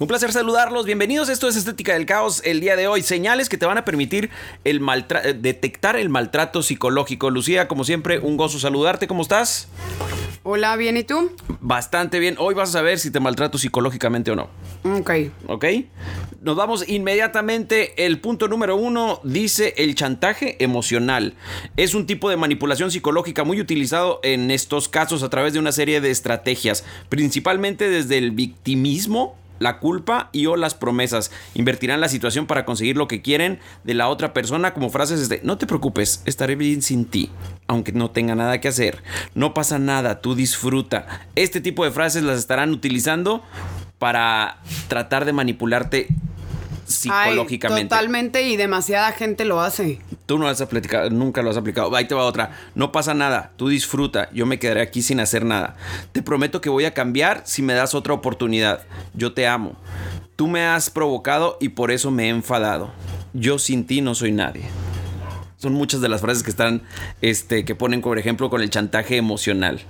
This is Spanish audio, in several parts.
Un placer saludarlos, bienvenidos. Esto es Estética del Caos. El día de hoy, señales que te van a permitir el eh, detectar el maltrato psicológico. Lucía, como siempre, un gozo saludarte. ¿Cómo estás? Hola, ¿bien y tú? Bastante bien. Hoy vas a saber si te maltrato psicológicamente o no. Ok. Ok. Nos vamos inmediatamente. El punto número uno dice el chantaje emocional. Es un tipo de manipulación psicológica muy utilizado en estos casos a través de una serie de estrategias, principalmente desde el victimismo la culpa y o las promesas. Invertirán la situación para conseguir lo que quieren de la otra persona como frases de no te preocupes, estaré bien sin ti, aunque no tenga nada que hacer. No pasa nada, tú disfruta. Este tipo de frases las estarán utilizando para tratar de manipularte psicológicamente. totalmente y demasiada gente lo hace. Tú no lo has aplicado, nunca lo has aplicado. Ahí te va otra. No pasa nada, tú disfruta, yo me quedaré aquí sin hacer nada. Te prometo que voy a cambiar si me das otra oportunidad. Yo te amo. Tú me has provocado y por eso me he enfadado. Yo sin ti no soy nadie. Son muchas de las frases que están, este, que ponen, por ejemplo, con el chantaje emocional.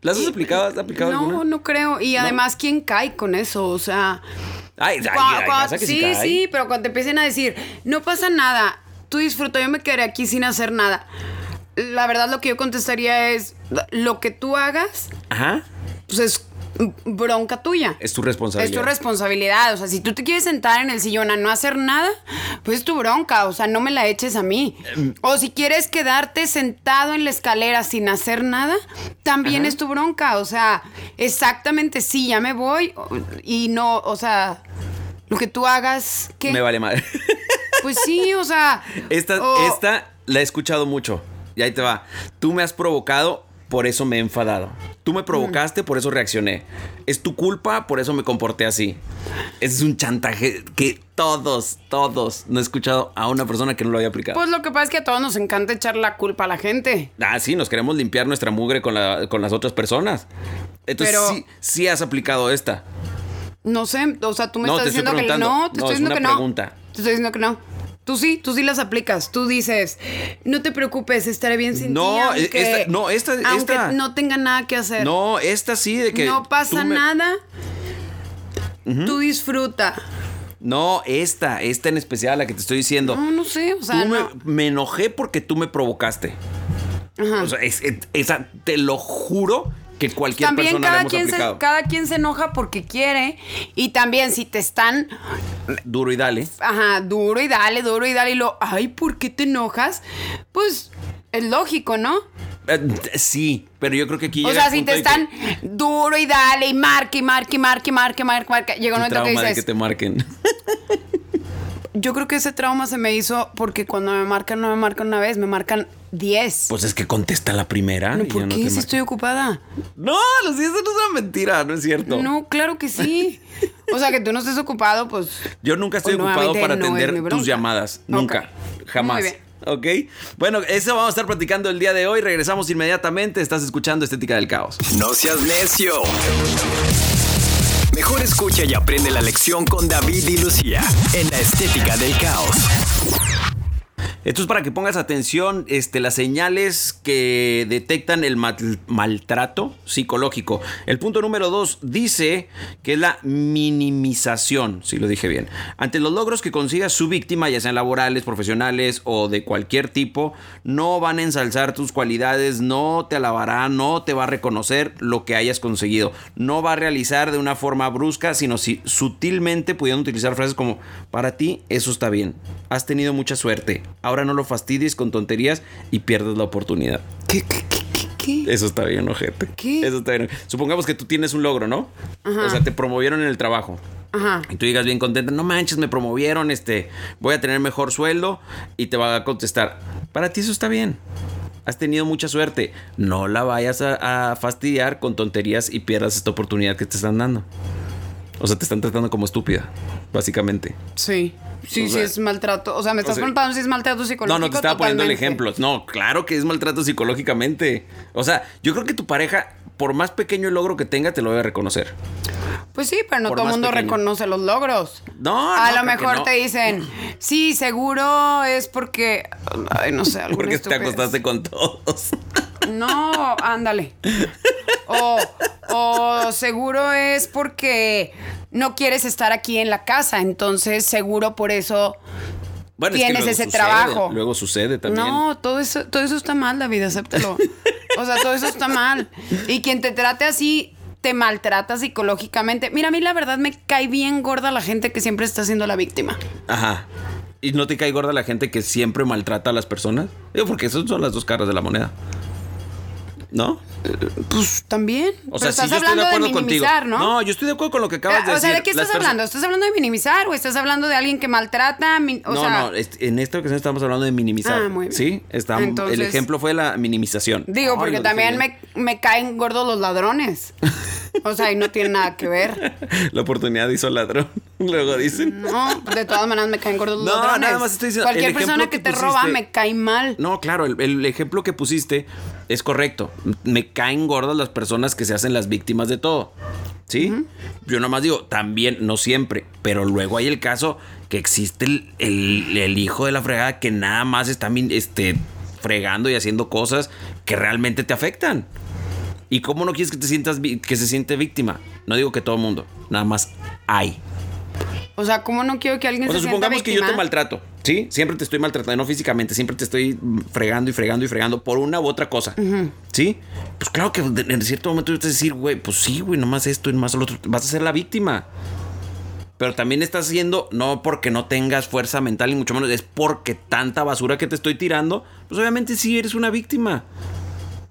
¿Las has aplicado? ¿Has aplicado no, no creo. Y además, ¿quién cae con eso? O sea, Ay, sí, sí, pero cuando te empiecen a decir, no pasa nada, tú disfruta, yo me quedaré aquí sin hacer nada. La verdad lo que yo contestaría es, lo que tú hagas, Ajá. pues es bronca tuya. Es tu responsabilidad. Es tu responsabilidad. O sea, si tú te quieres sentar en el sillón a no hacer nada, pues es tu bronca. O sea, no me la eches a mí. Em. O si quieres quedarte sentado en la escalera sin hacer nada, también es tu bronca. O sea, exactamente sí, ya me voy y no, o sea, lo que tú hagas, ¿qué? Me vale madre. Pues sí, o sea. Esta, esta la he escuchado mucho. Y ahí te va. Tú me has provocado por eso me he enfadado. Tú me provocaste, por eso reaccioné. Es tu culpa, por eso me comporté así. Es un chantaje que todos, todos, no he escuchado a una persona que no lo haya aplicado. Pues lo que pasa es que a todos nos encanta echar la culpa a la gente. Ah, sí, nos queremos limpiar nuestra mugre con, las otras personas. Entonces sí, sí has aplicado esta. No sé, o sea, tú me estás diciendo que no, te estoy diciendo que no. Te estoy diciendo que no. Tú sí, tú sí las aplicas. Tú dices, no te preocupes, estaré bien sin no, ti. Aunque, esta, no, esta, aunque no tenga nada que hacer. No, esta sí, de que. No pasa nada. Tú disfruta. No, esta, esta en especial, la que te estoy diciendo. No, no sé, o sea. me, enojé porque tú me provocaste. Ajá. O sea, esa, te lo juro que cualquier también persona cada quien se, cada quien se enoja porque quiere y también si te están duro y dale ajá duro y dale duro y dale y lo ay por qué te enojas pues es lógico no eh, sí, pero yo creo que aquí. O sea, si te están duro y dale y marque y marque y marque y marque, marque, marque. Llega un momento que dices. De que te marquen. yo creo que ese trauma se me hizo porque cuando me marcan, no me marcan una vez, me marcan 10. Pues es que contesta la primera. No, ¿Por qué? si estoy ocupada. No, eso no es una mentira, no es cierto. No, claro que sí. o sea, que tú no estés ocupado, pues. Yo nunca estoy ocupado para atender tus llamadas. Nunca. Jamás. Muy bien. ¿Ok? Bueno, eso vamos a estar platicando el día de hoy. Regresamos inmediatamente. Estás escuchando Estética del Caos. No seas necio. Mejor escucha y aprende la lección con David y Lucía en la estética del caos. Esto es para que pongas atención este, las señales que detectan el maltrato psicológico. El punto número dos dice que es la minimización, si lo dije bien. Ante los logros que consiga su víctima, ya sean laborales, profesionales o de cualquier tipo, no van a ensalzar tus cualidades, no te alabará, no te va a reconocer lo que hayas conseguido. No va a realizar de una forma brusca, sino si, sutilmente pudiendo utilizar frases como, para ti eso está bien, has tenido mucha suerte ahora no lo fastidies con tonterías y pierdes la oportunidad. ¿Qué, qué, qué, qué? Eso está bien, ojete. ¿Qué? Eso está bien. Supongamos que tú tienes un logro, ¿no? Ajá. O sea, te promovieron en el trabajo. Ajá. Y tú digas bien contenta, no manches, me promovieron, este, voy a tener mejor sueldo y te va a contestar, para ti eso está bien. Has tenido mucha suerte. No la vayas a, a fastidiar con tonterías y pierdas esta oportunidad que te están dando. O sea, te están tratando como estúpida, básicamente. Sí. Sí, O sí es maltrato. O sea, me estás sea- preguntando si es maltrato psicológico. No, no te estaba poniendo el ejemplo. No, claro que es maltrato psicológicamente. O sea, yo creo que tu pareja, por más pequeño logro que tenga, te lo debe reconocer. Pues sí, pero no Por todo el mundo pequeño. reconoce los logros. No, A no, lo mejor no. te dicen, sí, seguro es porque. Ay, no sé, alguna Porque te acostaste con todos. No, ándale. O, o seguro es porque no quieres estar aquí en la casa, entonces seguro por eso. Bueno, Tienes ese sucede, trabajo. Luego sucede también. No, todo eso, todo eso está mal, David, acéptalo. O sea, todo eso está mal. Y quien te trate así te maltrata psicológicamente. Mira, a mí la verdad me cae bien gorda la gente que siempre está siendo la víctima. Ajá. ¿Y no te cae gorda la gente que siempre maltrata a las personas? Digo, porque esas son las dos caras de la moneda. ¿No? Pues también. O Pero sea, estás sí, yo estoy de hablando de, contigo. minimizar, ¿no? No, yo estoy de acuerdo con lo que acabas de o decir. sea, ¿de qué estás hablando? ¿Estás hablando de minimizar o estás hablando de alguien que maltrata? O no, sea, no, en esta ocasión estamos hablando de minimizar. Ah, muy bien. Sí, está, el ejemplo fue la minimización. Digo, Ay, porque también me, me caen gordos los ladrones. O sea, y no tiene nada que ver. La oportunidad hizo ladrón. Luego dicen. No, de todas maneras me caen gordos los No, ladrones. nada más estoy diciendo, Cualquier persona que te roba me cae mal. No, claro, el, el ejemplo que pusiste es correcto. Me caen gordas las personas que se hacen las víctimas de todo. ¿Sí? Yo nomás digo, también, no siempre, pero luego hay el caso que existe el, el- el hijo de la fregada que nada más está este, fregando y haciendo cosas que realmente te afectan. ¿Y cómo no quieres que te sientas que se siente víctima? No digo que todo el mundo, nada más hay. O sea, ¿cómo no quiero que alguien O sea, se sienta supongamos que yo te maltrato, ¿sí? Siempre te estoy maltratando, no físicamente, siempre te estoy fregando y fregando y fregando por una u otra cosa, ¿sí? Pues claro que en cierto momento vas a decir, güey, pues sí, güey, nomás esto y nomás lo otro, vas a ser la víctima. Pero también estás haciendo, no porque no tengas fuerza mental, ni mucho menos, es porque tanta basura que te estoy tirando, pues obviamente sí eres una víctima.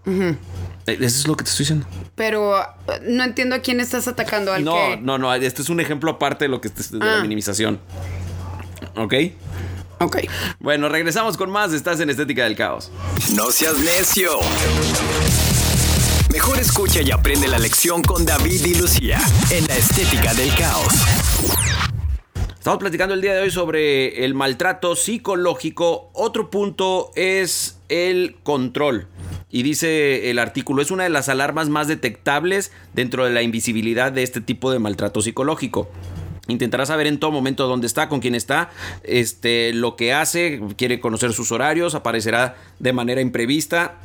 Eh, Eso es lo que te estoy diciendo. Pero eh, no entiendo a quién estás atacando. Al No, que... no, no, este es un ejemplo aparte de lo que es de la Ah. minimización. ¿Ok? Ok. Bueno, regresamos con más. Estás en Estética del Caos. No seas necio. Mejor escucha y aprende la lección con David y Lucía en la estética del caos. Estamos platicando el día de hoy sobre el maltrato psicológico. Otro punto es el control. Y dice el artículo, es una de las alarmas más detectables dentro de la invisibilidad de este tipo de maltrato psicológico. Intentará saber en todo momento dónde está, con quién está, este, lo que hace, quiere conocer sus horarios, aparecerá de manera imprevista,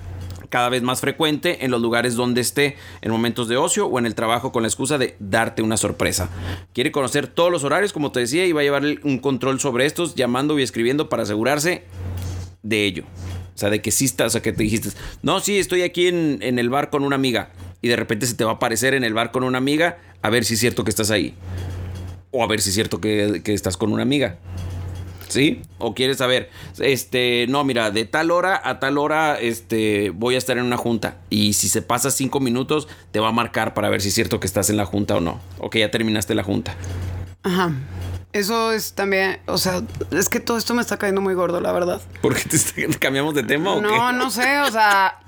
cada vez más frecuente en los lugares donde esté, en momentos de ocio o en el trabajo con la excusa de darte una sorpresa. Quiere conocer todos los horarios, como te decía, y va a llevar un control sobre estos, llamando y escribiendo para asegurarse de ello. O sea, de que sí estás, o sea, que te dijiste, no, sí, estoy aquí en, en el bar con una amiga. Y de repente se te va a aparecer en el bar con una amiga, a ver si es cierto que estás ahí. O a ver si es cierto que, que estás con una amiga. ¿Sí? O quieres saber, este, no, mira, de tal hora a tal hora, este, voy a estar en una junta. Y si se pasa cinco minutos, te va a marcar para ver si es cierto que estás en la junta o no. O que ya terminaste la junta. Ajá. Eso es también, o sea, es que todo esto me está cayendo muy gordo, la verdad. ¿Por qué te, te cambiamos de tema o qué? No, no sé, o sea,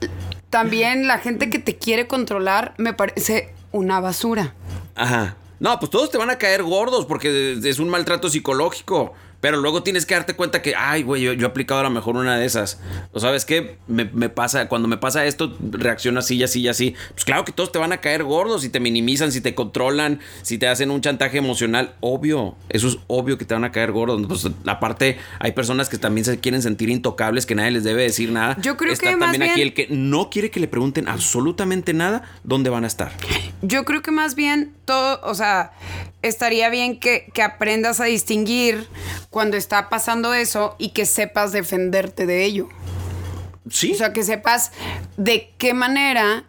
también la gente que te quiere controlar me parece una basura. Ajá. No, pues todos te van a caer gordos porque es un maltrato psicológico. Pero luego tienes que darte cuenta que, ay, güey, yo, yo he aplicado a lo mejor una de esas. O sabes qué, me, me pasa, cuando me pasa esto, reacciono así, y así, y así. Pues claro que todos te van a caer gordos si te minimizan, si te controlan, si te hacen un chantaje emocional. Obvio, eso es obvio que te van a caer gordos. Pues aparte, hay personas que también se quieren sentir intocables, que nadie les debe decir nada. Yo creo Está que más también aquí bien- el que no quiere que le pregunten absolutamente nada dónde van a estar. Yo creo que más bien todo, o sea, estaría bien que, que aprendas a distinguir cuando está pasando eso y que sepas defenderte de ello. Sí. O sea, que sepas de qué manera,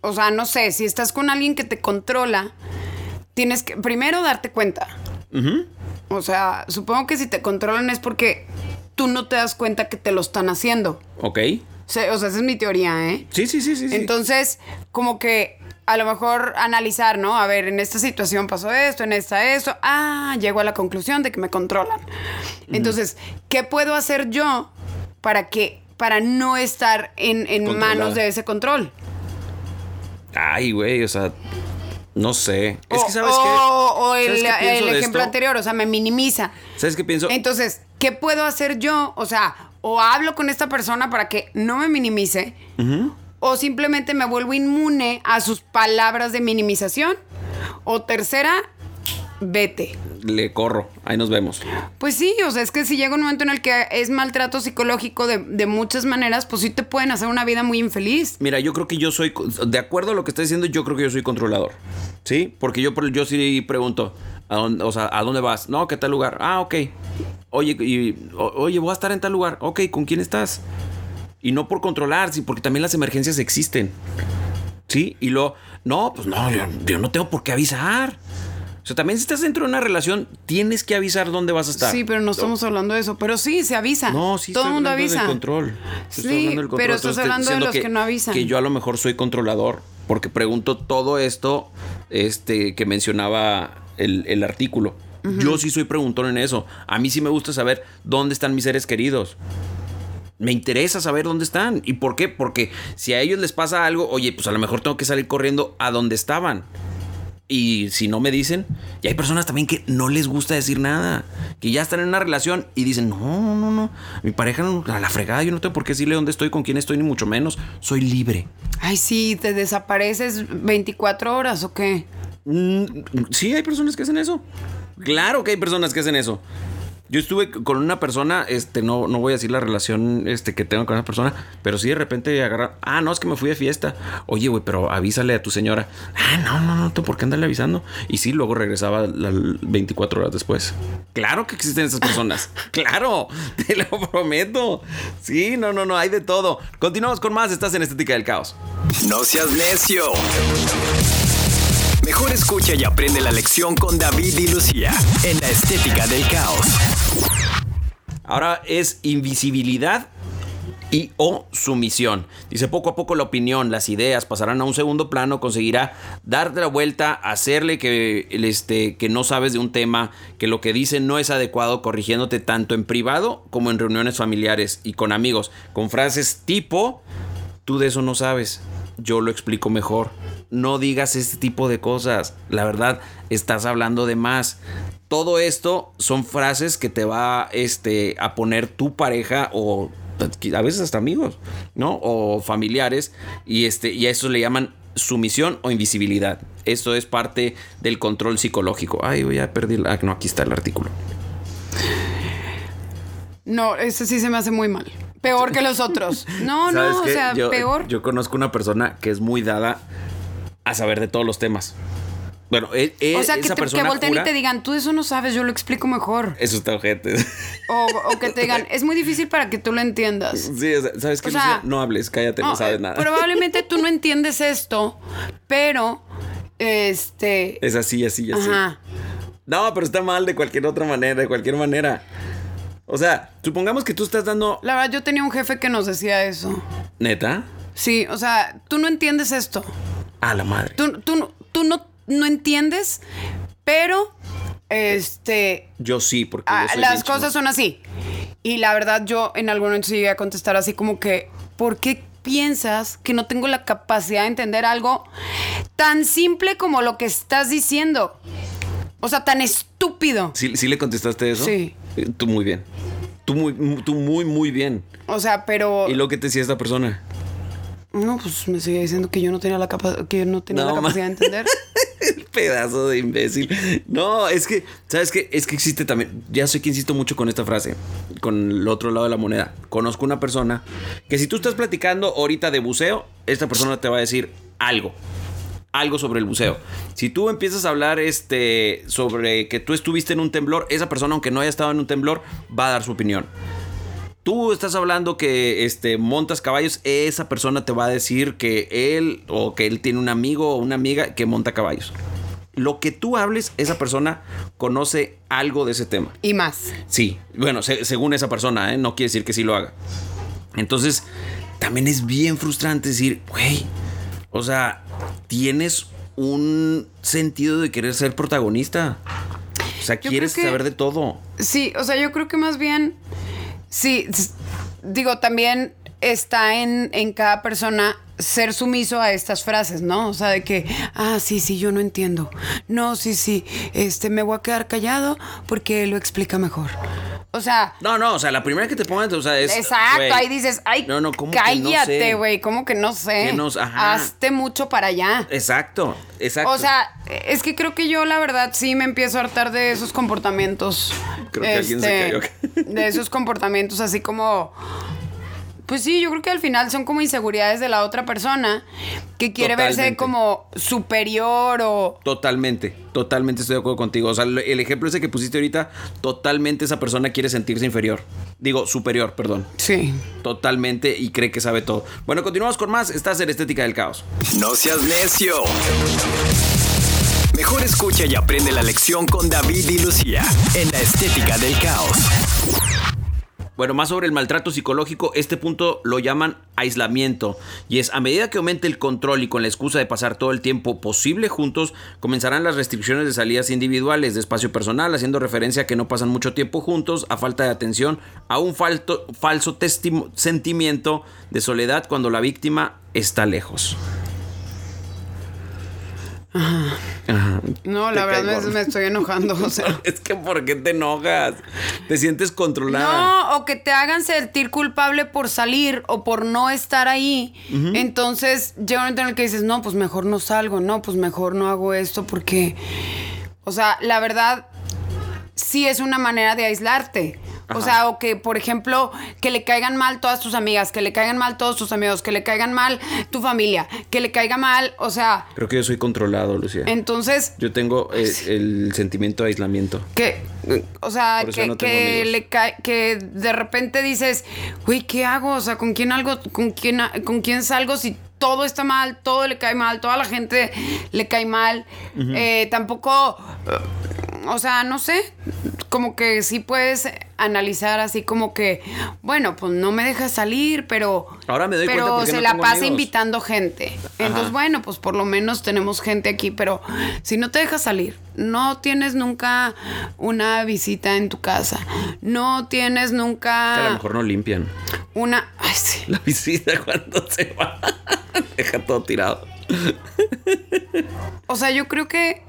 o sea, no sé, si estás con alguien que te controla, tienes que primero darte cuenta. O sea, supongo que si te controlan es porque tú no te das cuenta que te lo están haciendo. ok. O sea, o sea, esa es mi teoría, ¿eh? Sí, sí, sí, sí. sí. Entonces, como que a lo mejor analizar, ¿no? A ver, en esta situación pasó esto, en esta esto. Ah, llego a la conclusión de que me controlan. Entonces, ¿qué puedo hacer yo para que para no estar en, en manos de ese control. Ay, güey, o sea, no sé. Es o, que, ¿sabes o- qué? o el, ¿Sabes qué pienso el de ejemplo esto? anterior, o sea, me minimiza. ¿Sabes qué pienso? Entonces, ¿qué puedo hacer yo? O sea, o hablo con esta persona para que no me minimice, o simplemente me vuelvo inmune a sus palabras de minimización, o tercera, vete. Le corro, ahí nos vemos. Pues sí, o sea, es que si llega un momento en el que es maltrato psicológico de, de muchas maneras, pues sí te pueden hacer una vida muy infeliz. Mira, yo creo que yo soy, de acuerdo a lo que estás diciendo, yo creo que yo soy controlador. ¿Sí? Porque yo, yo sí pregunto, ¿a dónde, o sea, ¿a dónde vas? No, ¿qué tal lugar? Ah, ok. Oye, y- o- oye, voy a estar en tal lugar. Ok, ¿con quién estás? Y no por controlar, sí, porque también las emergencias existen. ¿Sí? Y luego, no, pues no, yo, yo no tengo por qué avisar. O sea, también si estás dentro de una relación, tienes que avisar dónde vas a estar. Sí, pero no estamos hablando de eso. Pero sí, se avisa. No, sí, Todo el estoy mundo avisa. del control. Estoy Sí, hablando del control. pero estás hablando de los que no avisan. Que yo a lo mejor soy controlador porque pregunto todo esto este, que mencionaba el, el artículo. Yo sí soy preguntón en eso. A mí sí me gusta saber dónde están mis seres queridos. Me interesa saber dónde están. ¿Y por qué? Porque si a ellos les pasa algo, oye, pues a lo mejor tengo que salir corriendo a donde estaban. Y si no me dicen, y hay personas también que no les gusta decir nada, que ya están en una relación y dicen, no, no, no, mi pareja no- a la fregada, yo no tengo por qué decirle dónde estoy, con quién estoy, ni mucho menos, soy libre. Ay, sí, te desapareces 24 horas o qué. Mm, sí, hay personas que hacen eso. Claro que hay personas que hacen eso. Yo estuve con una persona, este, no, no voy a decir la relación este, que tengo con esa persona, pero sí de repente agarrar, ah, no, es que me fui de fiesta. Oye, güey, pero avísale a tu señora. Ah, no, no, no, ¿tú por qué andarle avisando? Y sí, luego regresaba la- 24 horas después. Claro que existen esas personas. claro, te lo prometo. Sí, no, no, no, hay de todo. Continuamos con más, estás en Estética del Caos. No seas necio. Mejor escucha y aprende la lección con David y Lucía en la estética del caos. Ahora es invisibilidad y o sumisión. Dice, poco a poco la opinión, las ideas pasarán a un segundo plano, conseguirá darte la vuelta, hacerle que, este, que no sabes de un tema, que lo que dice no es adecuado, corrigiéndote tanto en privado como en reuniones familiares y con amigos, con frases tipo, tú de eso no sabes, yo lo explico mejor. No digas este tipo de cosas. La verdad, estás hablando de más. Todo esto son frases que te va este, a poner tu pareja o a veces hasta amigos, ¿no? O familiares. Y, este, y a eso le llaman sumisión o invisibilidad. Esto es parte del control psicológico. Ay, ya perdí. la- Ah, no, aquí está el artículo. No, ese sí se me hace muy mal. Peor que los otros. No, ¿Sabes no, o sea, yo, peor. Yo conozco una persona que es muy dada a saber de todos los temas. Bueno, él, él- o sea, que, esa te, que persona volteen jura- y te digan, tú eso no sabes, yo lo explico mejor. Eso está ojete. O, o que te digan, es muy difícil para que tú lo entiendas. Sí, o sea, ¿sabes qué? O sea, no hables, cállate, no, No, sabes eh, nada. Probablemente tú no entiendes esto, pero este. Es así, así, así. Ajá. No, pero está mal de cualquier otra manera, de cualquier manera. O sea, supongamos que tú estás dando. La verdad, yo tenía un jefe que nos decía eso. ¿Neta? Sí, o sea, tú no entiendes esto. A la madre. Tú, tú, tú no, no entiendes, pero este. Yo sí, porque ah, yo soy las cosas son así. Y la verdad, yo en algún momento sí llegué a contestar así como que, ¿por qué piensas que no tengo la capacidad de entender algo tan simple como lo que estás diciendo? O sea, tan estúpido. ¿Sí, sí le contestaste eso? Sí. Eh, Tú muy bien. Tú muy, tú muy, muy bien. O sea, pero. ¿Y lo que te decía esta persona? No, pues me seguía diciendo que yo no tenía la, capa- que yo no tenía No, la capacidad de entender. Pedazo de imbécil. No, es que, ¿sabes qué? Es que existe también. Ya sé que insisto mucho con esta frase, con el otro lado de la moneda. Conozco una persona que si tú estás platicando ahorita de buceo, esta persona te va a decir algo. Algo sobre el buceo. Si tú empiezas a hablar este, sobre que tú estuviste en un temblor, esa persona, aunque no haya estado en un temblor, va a dar su opinión. Tú estás hablando que este, montas caballos, esa persona te va a decir que él o que él tiene un amigo o una amiga que monta caballos. Lo que tú hables, esa persona conoce algo de ese tema. Y más. Sí, bueno, se- según esa persona, ¿eh? no quiere decir que sí lo haga. Entonces, también es bien frustrante decir, güey, o sea, tienes un sentido de querer ser protagonista. O sea, Yo quieres que- saber de todo. Sí, o sea, yo creo que más bien. Sí, digo, también está en, en cada persona ser sumiso a estas frases, ¿no? O sea, de que, ah, sí, sí, yo no entiendo. No, sí, sí, este, me voy a quedar callado porque lo explica mejor. O sea, No, no, o sea, la primera que te pongan, o sea, es. exacto, ahí dices, ay, No, no, ¿cómo que no cállate, güey, ¿cómo que no sé? Que no- ajá. Hazte mucho para allá. Exacto, exacto. O sea, es que creo que yo la verdad sí me empiezo a hartar de esos comportamientos. este, Creo que alguien se cayó acá. De esos comportamientos así como... Pues sí, yo creo que al final son como inseguridades de la otra persona que quiere verse como superior o... Totalmente, totalmente estoy de acuerdo contigo. O sea, el ejemplo ese que pusiste ahorita, totalmente esa persona quiere sentirse inferior. Digo, superior, perdón. Sí. Totalmente y cree que sabe todo. Bueno, continuamos con más. Estás en Estética del Caos. No seas necio. Mejor escucha y aprende la lección con David y Lucía en la estética del caos. Bueno, más sobre el maltrato psicológico, este punto lo llaman aislamiento. Y es a medida que aumente el control y con la excusa de pasar todo el tiempo posible juntos, comenzarán las restricciones de salidas individuales, de espacio personal, haciendo referencia a que no pasan mucho tiempo juntos, a falta de atención, a un falso sentimiento de soledad cuando la víctima está lejos. Ajá. No, la verdad me, me estoy enojando. O sea. Es que ¿por qué te enojas? Te sientes controlada. No, o que te hagan sentir culpable por salir o por no estar ahí. Entonces llega un momento en el que dices, no, pues mejor no salgo, no, pues mejor no hago esto porque, o sea, la verdad, sí es una manera de aislarte. O sea, o que, por ejemplo, que le caigan mal todas tus amigas, que le caigan mal todos tus amigos, que le caigan mal tu familia, que le caiga mal, o sea, Creo que yo soy controlado, Lucía. entonces Yo tengo eh, el sentimiento de aislamiento. que o sea que, no que le cae que de repente dices güey qué hago o sea con quién algo con quién con quién salgo si todo está mal todo le cae mal toda la gente le cae mal Eh, tampoco o sea no sé como que sí puedes analizar así como que bueno pues no me deja salir pero Ahora me doy pero cuenta se no la pasa amigos. invitando gente entonces bueno pues por lo menos tenemos gente aquí pero si no te dejas salir no tienes nunca una visita en tu casa no tienes Que a lo nunca mejor no limpian una ay sí la visita cuando se va. Deja todo tirado. o sea yo creo que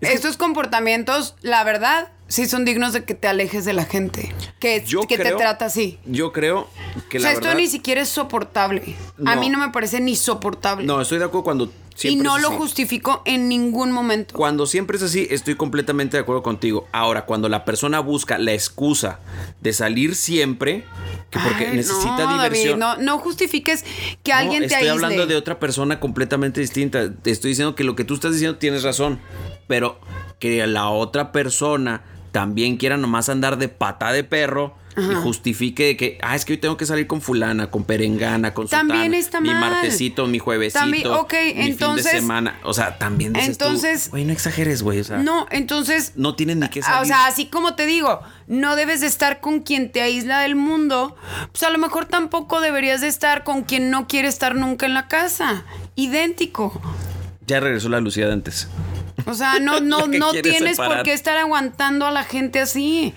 estos comportamientos la verdad sí son dignos de que te alejes de la gente que, Yo que te trata así Yo creo que o la sea, esto ni siquiera es soportable. A mí no me parece ni soportable. No, estoy de acuerdo cuando y no es lo así. justifico en ningún momento. Cuando siempre es así, estoy completamente de acuerdo contigo. Ahora, cuando la persona busca la excusa de salir siempre, que porque Ay, necesita no, diversión. David, no, no justifiques que No, alguien te estoy aísle. hablando de otra persona completamente distinta. Te estoy diciendo que lo que tú estás diciendo tienes razón. Pero que la otra persona también quiera nomás andar de pata de perro y justifique de que, ah, es que hoy tengo que salir con fulana, con perengana, con También sutana, está mi mal. martesito, mi juevesito, También- ok, mi fin entonces- de semana. O sea, también dices entonces- güey, no exageres, güey. O sea, No, entonces. no tienen ni que salir. O sea, así como te digo, no debes de estar con quien te aísla del mundo, pues a lo mejor tampoco deberías de estar con quien no quiere estar nunca en la casa. Idéntico. ya regresó la Lucía de antes. O sea, no, no, que no tienes separar. por qué estar aguantando a la gente así.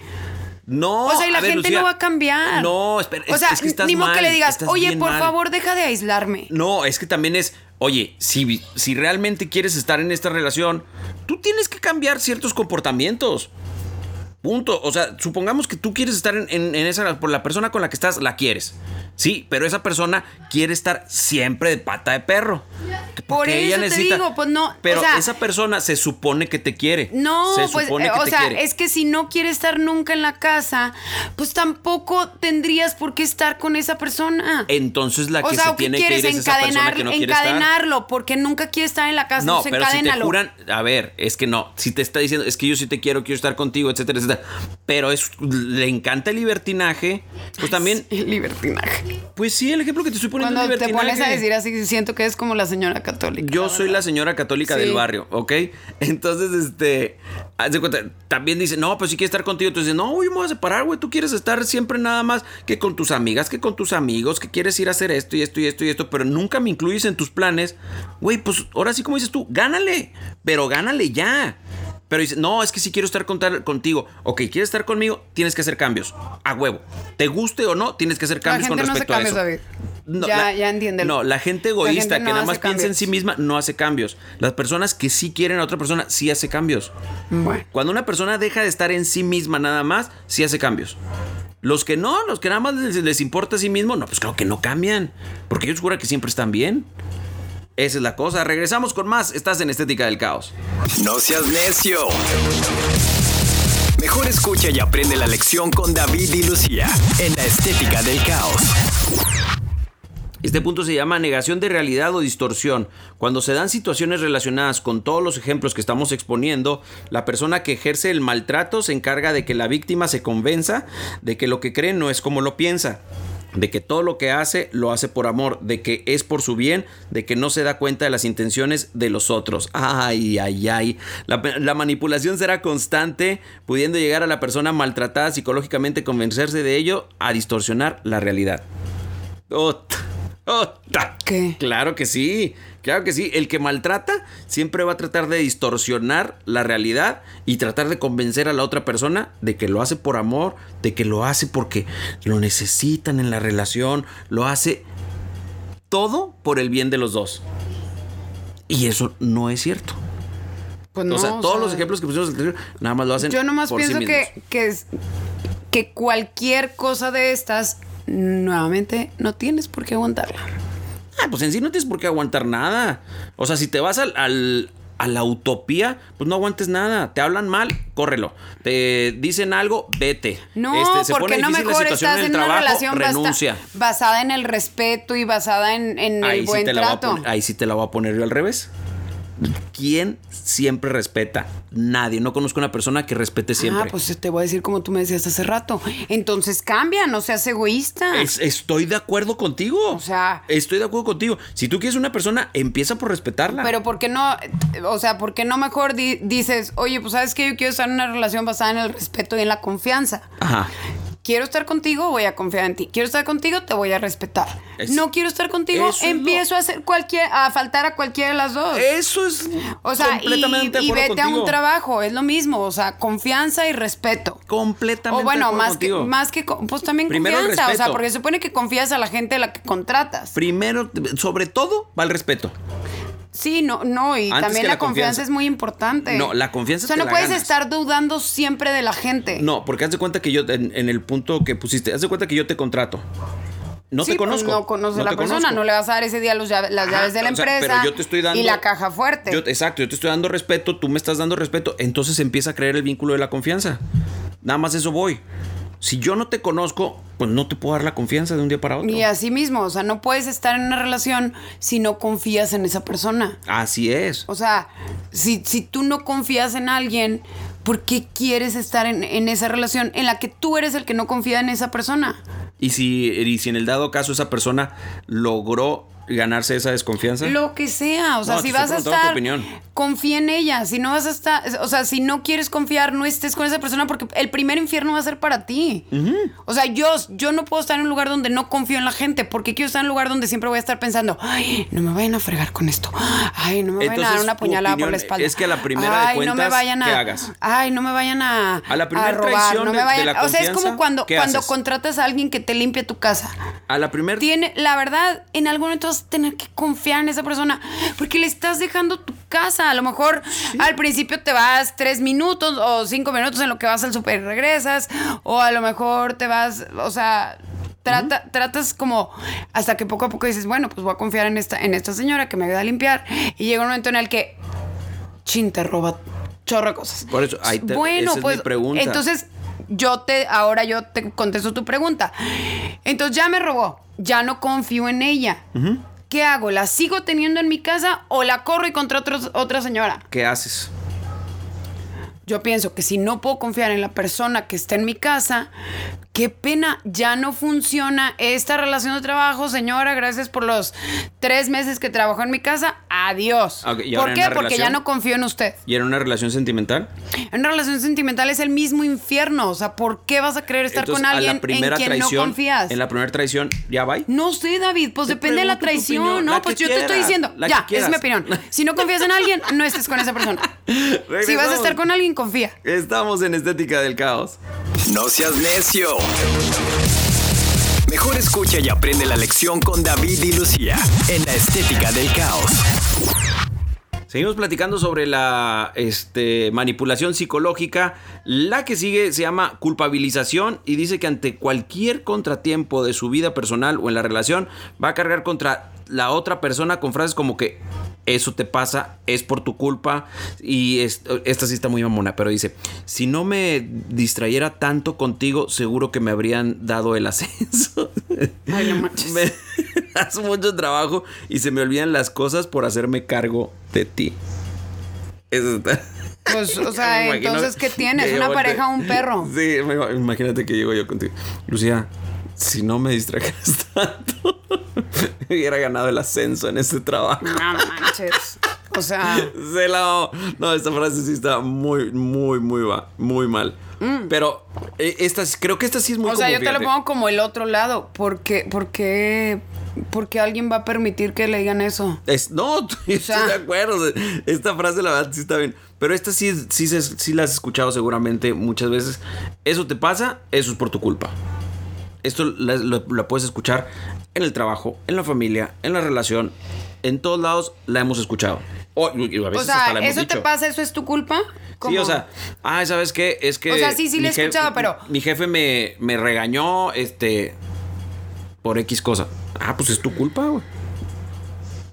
No. O sea, y la ver, gente Lucía, no va a cambiar. No, espera. O sea, es que estás ni modo que mal, le digas, oye, por mal". favor, deja de aislarme. No, es que también es, oye, si, si realmente quieres estar en esta relación, tú tienes que cambiar ciertos comportamientos. Punto. O sea, supongamos que tú quieres estar en, en- en esa, por la persona con la que estás, la quieres. Sí, pero esa persona quiere estar siempre de pata de perro. Por eso te digo, pues no, o Pero sea- esa persona se supone que te quiere. No, se pues, supone eh, que o te sea, quiere. es que si no quiere estar nunca en la casa, pues tampoco tendrías por qué estar con esa persona. Entonces la o que sea, se ¿o qué tiene que quieres? ir es esa persona que no quiere estar. encadenarlo, porque nunca quiere estar en la casa. No, pero si te encadénalo. juran, a ver, es que no, si te está diciendo, es que yo sí te quiero, quiero estar contigo, etcétera, etcétera, pero es, le encanta el libertinaje, pues también, El libertinaje. Pues sí, el ejemplo que te estoy poniendo Cuando te pones a decir así, siento que es como la señora católica. Yo soy la señora católica Sí. del barrio, ¿ok? Entonces, este, haz de cuenta, también dice, no, pues si quiere estar contigo, dices, no, yo me voy a separar, güey, tú quieres estar siempre nada más que con tus amigas, que con tus amigos, que quieres ir a hacer esto y esto y esto y esto, pero nunca me incluyes en tus planes, güey, pues ahora sí como dices tú, gánale, pero gánale ya. Pero dice, no, es que si quiero estar contar- contigo. Ok, quieres estar conmigo, tienes que hacer cambios. A huevo. Te guste o no, tienes que hacer cambios con gente no respecto hace a eso. cambios, No, ya, la- ya entiende. No, la gente egoísta gente no que nada más piensa en cambios. sí misma no hace cambios. Las personas que sí quieren a otra persona sí hace cambios. Bueno. Cuando una persona deja de estar en sí misma nada más, sí hace cambios. Los que no, los que nada más les, les importa a sí mismo, no, pues claro que no cambian. Porque ellos juran que siempre están bien. Esa es la cosa. Regresamos con más. Estás en Estética del Caos. No seas necio. Mejor escucha y aprende la lección con David y Lucía en la estética del caos. Este punto se llama negación de realidad o distorsión. Cuando se dan situaciones relacionadas con todos los ejemplos que estamos exponiendo, la persona que ejerce el maltrato se encarga de que la víctima se convenza de que lo que cree no es como lo piensa. De que todo lo que hace lo hace por amor, de que es por su bien, de que no se da cuenta de las intenciones de los otros. Ay, ay, ay. La, la manipulación será constante, pudiendo llegar a la persona maltratada psicológicamente convencerse de ello a distorsionar la realidad. Ota, ¿Qué? Claro que sí, claro que sí. El que maltrata siempre va a tratar de distorsionar la realidad y tratar de convencer a la otra persona de que lo hace por amor, de que lo hace porque lo necesitan en la relación, lo hace todo por el bien de los dos. Y eso no es cierto. Pues no, o sea, o todos sea, los ejemplos que pusimos nada más lo hacen. Yo nomás por sí pienso mismos. que, que, es- que cualquier cosa de estas, nuevamente, no tienes por qué aguantarla. Ah, pues en sí no tienes por qué aguantar nada. O sea, si te vas al, al- a la utopía, pues no aguantes nada. Te hablan mal, córrelo. Te dicen algo, vete. No, Este, se porque pone no mejor estás en una relación renuncia. basada en el respeto y basada en, en el Ahí sí, buen te la voy a trato. poner- ahí sí te la voy a poner yo al revés. ¿Quién siempre respeta? Nadie. No conozco una persona que respete siempre. Ah, pues te voy a decir como tú me decías hace rato. Entonces cambia, no seas egoísta. Es- estoy de acuerdo contigo. O sea- Estoy de acuerdo contigo. Si tú quieres una persona, empieza por respetarla. Pero ¿por qué no? O sea, ¿por qué no mejor di- dices, oye, pues sabes que yo quiero estar en una relación basada en el respeto y en la confianza? Ajá. Quiero estar contigo, voy a confiar en ti. Quiero estar contigo, te voy a respetar. Es- no quiero estar contigo, empiezo a hacer cualquier, a faltar a cualquiera de las dos. Eso es o sea, y, completamente y acuerdo vete a un trabajo, es lo mismo, o sea, confianza y respeto. Completamente. O bueno, más que, más que, pues también Primero confianza, o sea, porque se supone que confías a la gente a la que contratas. Primero, sobre todo, va el respeto. Sí, no, no, y Antes también la, la confianza. confianza. es muy importante. No, la confianza O sea, te no la puedes ganas. estar dudando siempre de la gente. No, porque haz de cuenta que yo, en, en el punto que pusiste, haz de cuenta que yo te contrato. No Sí, te pues, conozco. no conoce a la persona, conozco. no le vas a dar ese día los llave- las Ajá, llaves de la sea, empresa. pero yo te estoy dando. Y la caja fuerte. Yo- exacto, yo te estoy dando respeto, tú me estás dando respeto, entonces empieza a creer el vínculo de la confianza. Nada más eso voy. Si yo no te conozco, pues no te puedo dar la confianza de un día para otro. Y así mismo, o sea, no puedes estar en una relación si no confías en esa persona. Así es. O sea, si, si tú no confías en alguien, ¿por qué quieres estar en, en esa relación en la que tú eres el que no confía en esa persona? Y si, y si en el dado caso esa persona logró ganarse esa desconfianza. Lo que sea, o sea, No, si vas a estar, opinión. confía en ella. Si no vas a estar, o sea, si no quieres confiar, no estés con esa persona porque el primer infierno va a ser para ti. O sea, yo, yo no puedo estar en un lugar donde no confío en la gente porque quiero estar en un lugar donde siempre voy a estar pensando, ay, no me vayan a fregar con esto. Ay, no me vayan a dar una puñalada por la espalda. es que a la primera de ay, no me cuentas, vayan a, ¿qué hagas? Ay, no me vayan a, A la primera robar, traición no de- me de vayan. la o sea, es como cuando, ¿qué cuando haces? contratas a alguien que te limpie tu casa A la primera. tiene, la verdad, en algún momento vas a tener que confiar en esa persona porque le estás dejando tu casa. A lo mejor al principio te vas tres minutos o cinco minutos en lo que vas al super y regresas, o a lo mejor te vas, o sea. Trata, Tratas como hasta que poco a poco dices, bueno, pues voy a confiar en esta, en esta señora que me ayuda a limpiar. Y llega un momento en el que, chin, te roba chorro de cosas. Por eso, ahí te- bueno, esa es pues mi pregunta. entonces yo te, ahora yo te contesto tu pregunta. Entonces ya me robó, ya no confío en ella. ¿Qué hago? ¿La sigo teniendo en mi casa o la corro y contra otros- otra señora? ¿Qué haces? Yo pienso que si no puedo confiar en la persona que está en mi casa, qué pena, ya no funciona esta relación de trabajo, señora, gracias por los tres meses que trabajó en mi casa, adiós. Ok, ¿y ahora ¿Por qué? Porque ya no confío en usted. ¿Y era una relación sentimental? En una relación sentimental es el mismo infierno. O sea, ¿por qué vas a querer estar Entonces, con alguien en quien traición, no confías? En la primera traición, ¿ya va? No sé, David, pues Te depende de la traición, ¿no? Pues yo te estoy diciendo, ya, es mi opinión. Si no confías en alguien, no estés con esa persona. Si vas a estar con alguien, confía. Estamos en Estética del Caos. No seas necio. Mejor escucha y aprende la lección con David y Lucía en la estética del caos. Seguimos platicando sobre la este, manipulación psicológica. La que sigue se llama culpabilización y dice que ante cualquier contratiempo de su vida personal o en la relación va a cargar contra la otra persona con frases como que eso te pasa, es por tu culpa. Y esta sí está muy mamona, pero dice, si no me distrayera tanto contigo, seguro que me habrían dado el ascenso. Ay, no manches. me das mucho trabajo y se me olvidan las cosas por hacerme cargo de ti. Eso está. Pues, o sea, entonces, ¿qué tienes? ¿Una pareja o un perro? Sí, imagínate que llego yo contigo. Lucía, si no me distrajeras tanto, hubiera ganado el ascenso en este trabajo. No manches. O sea, Se la... No, esta frase sí está muy, muy, muy, va- muy mal. Pero eh, esta, sí- creo que esta sí es muy Mm. o sea, yo te lo pongo como el otro lado. ¿Por qué, por qué, por qué alguien va a permitir que le digan eso? Es- no, estoy sea- de acuerdo. Esta frase, la verdad, sí está bien. Pero esta sí, sí, se- sí la has escuchado seguramente muchas veces. Eso te pasa, eso es por tu culpa. Esto la, lo- puedes escuchar en el trabajo, en la familia, en la relación. En todos lados la hemos escuchado. O, a sea, hasta la hemos ¿eso te pasa? ¿Eso es tu culpa? Sí, o sea, ah, ¿sabes qué? Es que. O sea, sí, sí lo he escuchado, pero- Mi jefe me, me regañó, este. Por X cosa. Ah, pues es tu culpa, güey.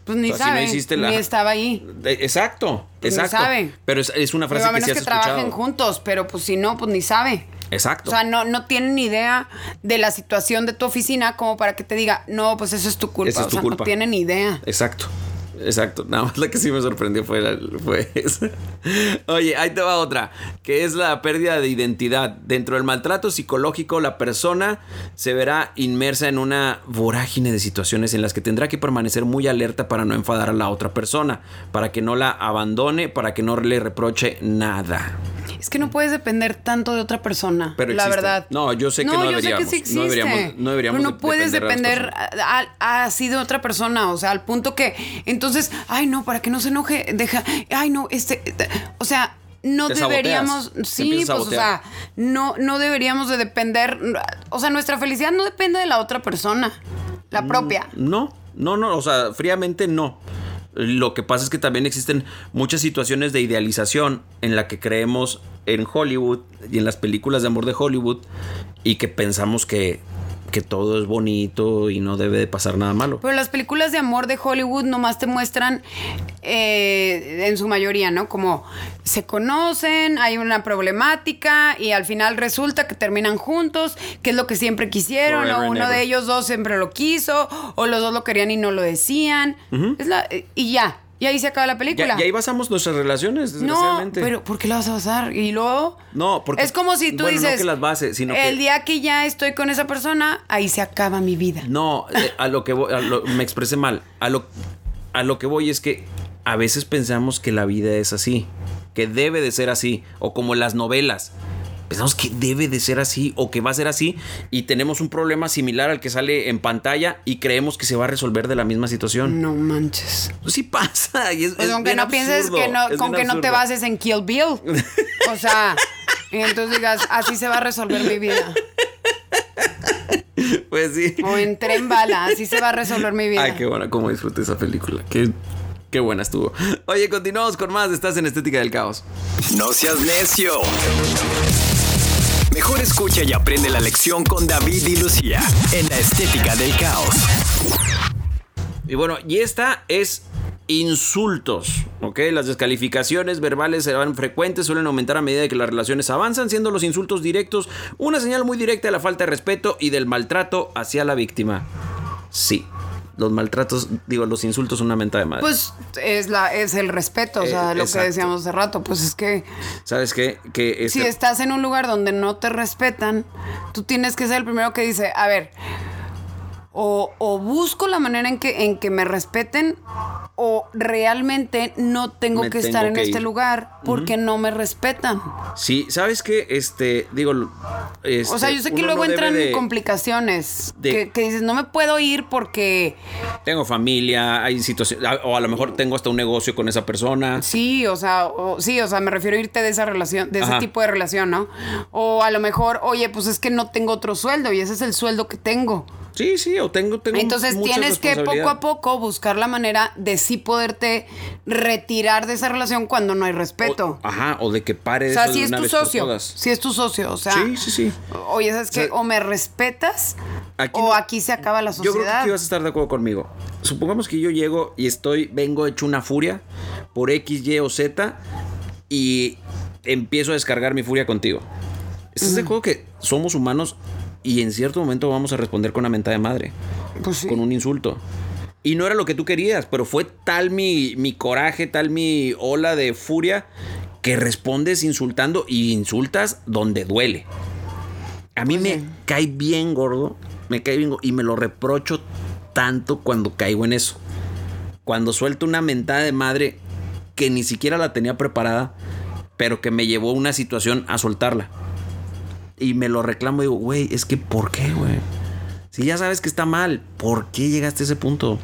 Pues ni o sea, si no sabe, hiciste la- ni estaba ahí. Exacto, Pues exacto. sabe. Pero es, es una Pero frase a que menos sí que, trabajen juntos, pero pues si no, pues ni sabe. Exacto. O sea, no, no tienen ni idea de la situación de tu oficina como para que te diga, no, pues eso es tu culpa. Esa es o tu sea, culpa. no tienen ni idea. Exacto. Exacto. Nada más la que sí me sorprendió fue, la- fue esa. Oye, ahí te va otra, que es la pérdida de identidad. Dentro del maltrato psicológico, la persona se verá inmersa en una vorágine de situaciones en las que tendrá que permanecer muy alerta para no enfadar a la otra persona, para que no la abandone, para que no le reproche nada. Es que no puedes depender tanto de otra persona. Pero la existe. verdad. No, yo sé que no yo sé que deberíamos. sí No deberíamos- no deberíamos Pero no de- puedes depender de depender las a- a- así de otra persona. O sea, al punto que. Entonces, ay, no, para que no se enoje, deja. Ay, no, este. O sea. No Te deberíamos, sí, pues, o sea, no, no deberíamos de depender, o sea, nuestra felicidad no depende de la otra persona, la propia. No, no, no, o sea, fríamente no. Lo que pasa es que también existen muchas situaciones de idealización en la que creemos en Hollywood y en las películas de amor de Hollywood y que pensamos que, que todo es bonito y no debe de pasar nada malo. Pero las películas de amor de Hollywood nomás te muestran, eh, en su mayoría, ¿no? Como se conocen, hay una problemática y al final resulta que terminan juntos, que es lo que siempre quisieron, Forever o uno ever. de ellos dos siempre lo quiso, o los dos lo querían y no lo decían. Es la- y ya, y ahí se acaba la película. Y, y ahí basamos nuestras relaciones, no, desgraciadamente. pero ¿por qué la vas a basar? Y luego... No, porque- Es como si tú bueno, no dices... que las bases, sino que- El día que ya estoy con esa persona, ahí se acaba mi vida. No, eh, a lo que voy, a lo- me expresé mal. A lo, a lo que voy es que a veces pensamos que la vida es así, que debe de ser así, o como las novelas. Pensamos que debe de ser así o que va a ser así y tenemos un problema similar al que sale en pantalla y creemos que se va a resolver de la misma situación. No manches. Pues sí pasa y es, Pues es aunque no pienses que no, es con que no te bases en Kill Bill. O sea, y entonces digas, así se va a resolver mi vida. Pues sí. O en tren bala, así se va a resolver mi vida. Ay, qué buena, cómo disfruté esa película. Qué, qué buena estuvo. Oye, continuamos con más. Estás en Estética del Caos. No seas necio. Mejor escucha y aprende la lección con David y Lucía en la estética del caos. Y bueno, y esta es insultos, ¿ok? Las descalificaciones verbales serán frecuentes, suelen aumentar a medida que las relaciones avanzan, siendo los insultos directos una señal muy directa de la falta de respeto y del maltrato hacia la víctima. Sí, los maltratos, digo, los insultos son una mentada de madre. Pues es la, es el respeto, o sea, Eh, lo exacto. que decíamos hace rato, pues es que ¿Sabes qué? Que si este- estás en un lugar donde no te respetan, tú tienes que ser el primero que dice, a ver, o, o busco la manera en que, en que me respeten, o realmente no tengo Me que tengo estar en que este ir. lugar porque no me respetan. Sí, ¿sabes qué? Este, digo... este, O sea, yo sé que luego no entran de- complicaciones. de- que, que dices, no me puedo ir porque Tengo familia, hay situaciones, o a lo mejor tengo hasta un negocio con esa persona. sí, o sea, o- sí, o sea, me refiero a irte de esa relación, de ese Ajá. tipo de relación, ¿no? O a lo mejor, oye, pues es que no tengo otro sueldo y ese es el sueldo que tengo. Sí, sí, o tengo, tengo Entonces mucha tienes que poco a poco buscar la manera de sí poderte retirar de esa relación cuando no hay respeto. O- ajá, o de que pare O sea, si es tu socio, si es tu socio, o sea, Sí, sí, sí. oye, ¿sabes? O sea, O me respetas aquí o no- aquí se acaba la Yo creo que sociedad. aquí vas a estar de acuerdo conmigo. Supongamos que yo llego y estoy, vengo hecho una furia por X, Y o Z y empiezo a descargar mi furia contigo. ¿Estás de acuerdo que somos humanos y en cierto momento vamos a responder con una mentada de madre? Pues sí. Con un insulto. Y no era lo que tú querías, pero fue tal mi, mi coraje, tal mi ola de furia que respondes insultando y insultas donde duele. A mí me cae bien gordo, me cae bien gordo y me lo reprocho tanto cuando caigo en eso. Cuando suelto una mentada de madre que ni siquiera la tenía preparada, pero que me llevó a una situación a soltarla. Y me lo reclamo y digo, güey, es que ¿por qué, güey? Si ya sabes que está mal, ¿por qué llegaste a ese punto?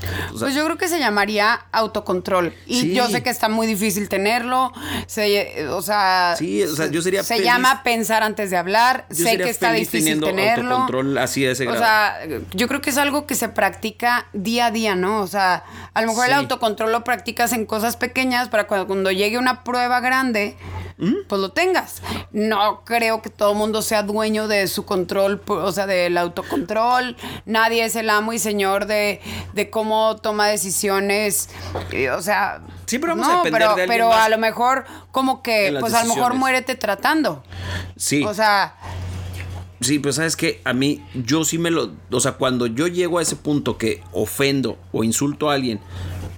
O sea, Pues yo creo que se llamaría autocontrol. Y Sí. yo sé que está muy difícil tenerlo. Se- o sea, Sí, o sea, yo sería se feliz- llama pensar antes de hablar. yo sé que está difícil tenerlo. autocontrol así de ese O grado. sea, yo creo que es algo que se practica día a día, ¿no? O sea, a lo mejor Sí. el autocontrol lo practicas en cosas pequeñas para cuando, cuando llegue una prueba grande, ¿Mm? pues lo tengas. No creo que todo el mundo sea dueño de su control, o sea, del autocontrol. Nadie es el amo y señor de, de cómo toma decisiones. eh, O sea, Siempre vamos a no, depender pero, de alguien pero más a lo mejor como que, pues a lo mejor decisiones. muérete tratando. sí. O sea, Sí, pero sabes que a mí, yo sí me lo. O sea, cuando yo llego a ese punto que ofendo o insulto a alguien,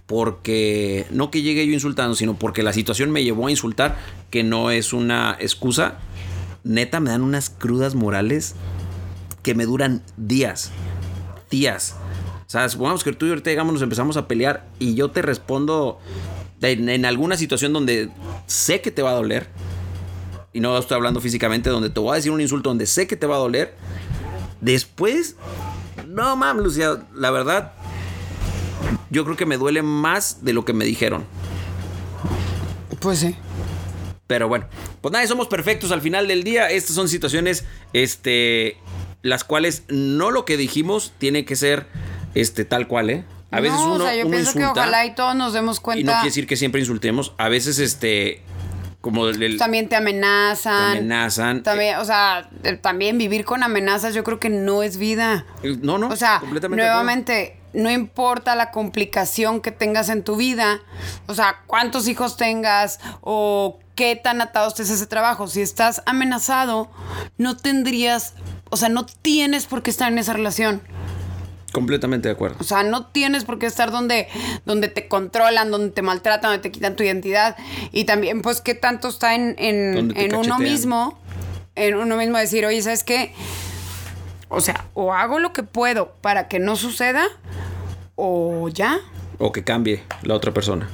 porque no que llegue yo insultando, sino porque la situación me llevó a insultar, que no es una excusa, neta me dan unas crudas morales que me duran días. Días. O sea, supongamos que tú y ahorita llegamos, nos empezamos a pelear y yo te respondo en, en alguna situación donde sé que te va a doler y no estoy hablando físicamente, donde te voy a decir un insulto donde sé que te va a doler, después, no mames, Lucía, la verdad, yo creo que me duele más de lo que me dijeron. pues sí. Pero bueno, pues nada, somos perfectos al final del día. Estas son situaciones, este, las cuales no lo que dijimos tiene que ser, este, tal cual, ¿eh? A veces no, uno, o sea, yo uno pienso que insulta ojalá y todos nos demos cuenta. y no quiere decir que siempre insultemos. A veces, este, como el, el- También te amenazan. Te amenazan. También, o sea, eh, también vivir con amenazas yo creo que no es vida. no, no, O sea, completamente nuevamente, no importa la complicación que tengas en tu vida, o sea, cuántos hijos tengas o qué tan atado estés a ese trabajo, si estás amenazado, no tendrías, o sea, no tienes por qué estar en esa relación. Completamente de acuerdo. O sea, no tienes por qué estar donde, donde te controlan, donde te maltratan, donde te quitan tu identidad. Y también, pues, qué tanto está en, en, en uno mismo, en uno mismo decir, oye, ¿sabes qué? O sea, o hago lo que puedo para que no suceda, o ya. O que cambie la otra persona.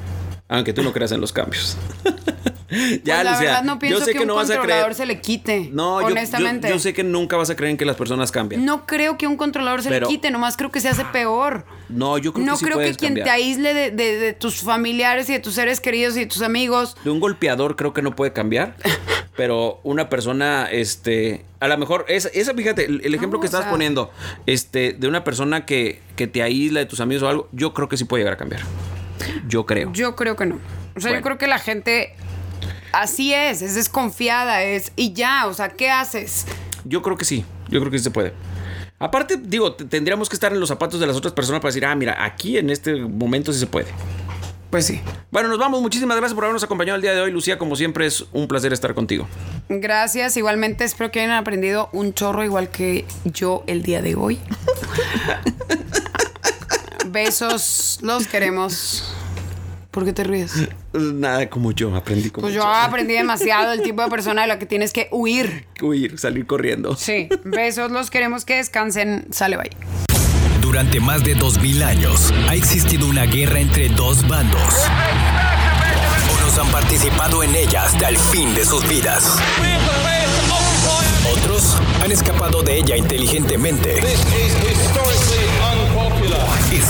Aunque tú no creas en los cambios. ya, Pues, la verdad no pienso yo sé que, que, un no vas a controlador creer. se le quite. No, yo- yo, honestamente. yo sé que nunca vas a creer en que las personas cambian. No creo que un controlador se Pero- le quite, nomás creo que se hace peor. No, yo creo no que sí creo que quien cambiar. te aísle de, de- de tus familiares y de tus seres queridos y de tus amigos De un golpeador creo que no puede cambiar. pero una persona, este. A lo mejor, esa, esa fíjate, el, el ejemplo No, que estás sea- poniendo, este, de una persona que, que te aísla de tus amigos o algo, yo creo que sí puede llegar a cambiar. Yo creo. Yo creo que no. O sea, Bueno. yo creo que la gente así es, es desconfiada, es y ya, o sea, ¿qué haces? Yo creo que sí, yo creo que sí se puede. Aparte, digo, tendríamos que estar en los zapatos de las otras personas para decir, ah, mira, aquí en este momento sí se puede. Pues sí. Bueno, nos vamos. Muchísimas gracias por habernos acompañado el día de hoy, Lucía. Como siempre, es un placer estar contigo. Gracias, igualmente espero que hayan aprendido un chorro igual que yo el día de hoy. Besos, los queremos. ¿Por qué te ríes? Nada como yo, aprendí como Pues yo aprendí demasiado el tipo de persona de la que tienes que huir. Huir, salir corriendo. Sí, besos, los queremos que descansen. Sale, bye. Durante más de 2000 años ha existido una guerra entre dos bandos. Unos han participado en ella hasta el fin de sus vidas. Otros han escapado de ella inteligentemente.